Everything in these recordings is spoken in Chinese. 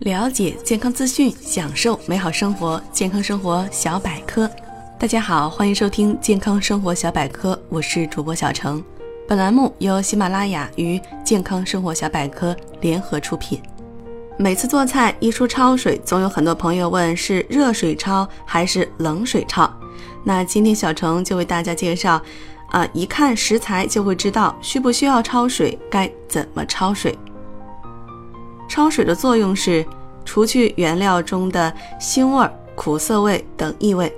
了解健康资讯，享受美好生活。健康生活小百科，大家好，欢迎收听健康生活小百科，我是主播小程。本栏目由喜马拉雅与健康生活小百科联合出品。每次做菜一说焯水，总有很多朋友问是热水焯还是冷水焯。那今天小程就为大家介绍，啊，一看食材就会知道需不需要焯水，该怎么焯水。焯水的作用是除去原料中的腥味、苦涩味等异味，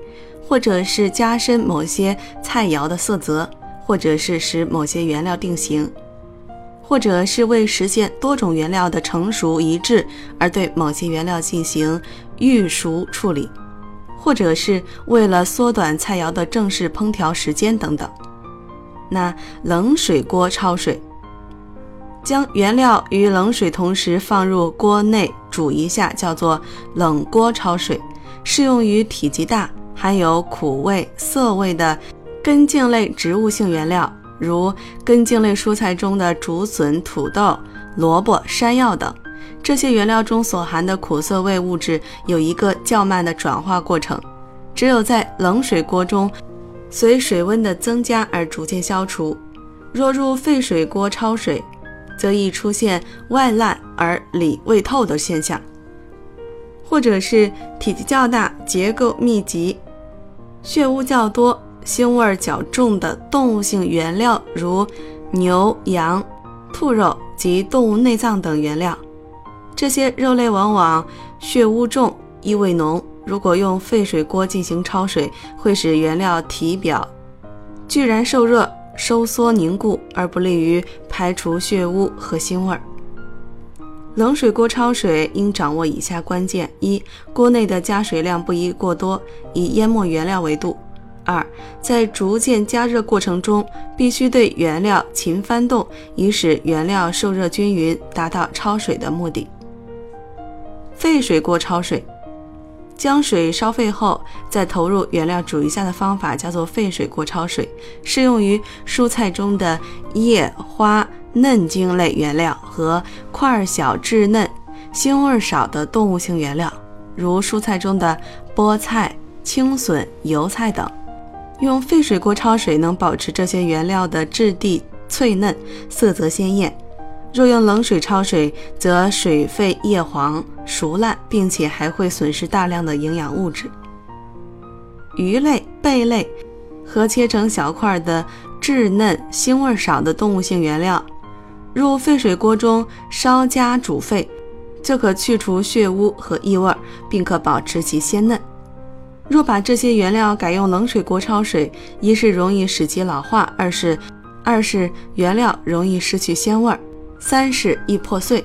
或者是加深某些菜肴的色泽，或者是使某些原料定型，或者是为实现多种原料的成熟一致而对某些原料进行预熟处理，或者是为了缩短菜肴的正式烹调时间等等。那冷水锅焯水。将原料与冷水同时放入锅内煮一下，叫做冷锅焯水，适用于体积大、含有苦味、涩味的根茎类植物性原料，如根茎类蔬菜中的竹笋、土豆、萝卜、山药等。这些原料中所含的苦涩味物质有一个较慢的转化过程，只有在冷水锅中，随水温的增加而逐渐消除。若入沸水锅焯水，则易出现外烂而里未透的现象，或者是体积较大、结构密集、血污较多、腥味较重的动物性原料，如牛、羊、兔肉及动物内脏等原料。这些肉类往往血污重、异味浓。如果用沸水锅进行焯水，会使原料体表居然受热。收缩凝固，而不利于排除血污和腥味儿。冷水锅焯水应掌握以下关键：一、锅内的加水量不宜过多，以淹没原料为度；二、在逐渐加热过程中，必须对原料勤翻动，以使原料受热均匀，达到焯水的目的。沸水锅焯水。将水烧沸后，再投入原料煮一下的方法叫做沸水锅焯水，适用于蔬菜中的叶、花、嫩茎类原料和块小质嫩、腥味少的动物性原料，如蔬菜中的菠菜、青笋、油菜等。用沸水锅焯水能保持这些原料的质地脆嫩、色泽鲜艳。若用冷水焯水，则水沸叶黄、熟烂，并且还会损失大量的营养物质。鱼类、贝类和切成小块的稚嫩、腥味少的动物性原料，入沸水锅中稍加煮沸，就可去除血污和异味，并可保持其鲜嫩。若把这些原料改用冷水锅焯水，一是容易使其老化，二是二是原料容易失去鲜味儿。三是易破碎。